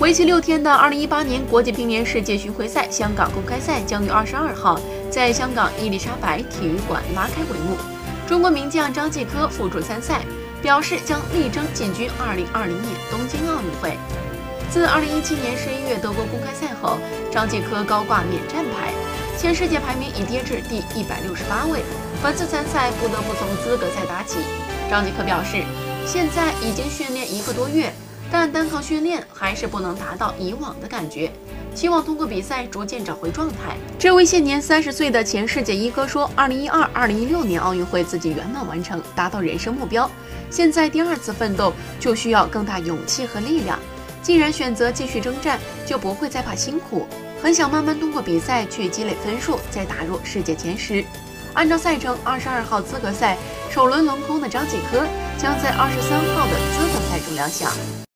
为期六天的2018年国际乒联世界巡回赛香港公开赛将于22号在香港伊丽莎白体育馆拉开帷幕。中国名将张继科复出参赛，表示将力争进军2020年东京奥运会。自2017年11月德国公开赛后，张继科高挂免战牌，现世界排名已跌至第168位。本次参赛不得不从资格赛打起。张继科表示，现在已经训练一个多月。但单靠训练还是不能达到以往的感觉，希望通过比赛逐渐找回状态。这位现年三十岁的前世界一哥说：“二零一二、二零一六年奥运会自己圆满完成，达到人生目标。现在第二次奋斗就需要更大勇气和力量。既然选择继续征战，就不会再怕辛苦。很想慢慢通过比赛去积累分数，再打入世界前十。按照赛程，二十二号资格赛首轮轮空的张继科将在二十三号的资格赛中亮相。”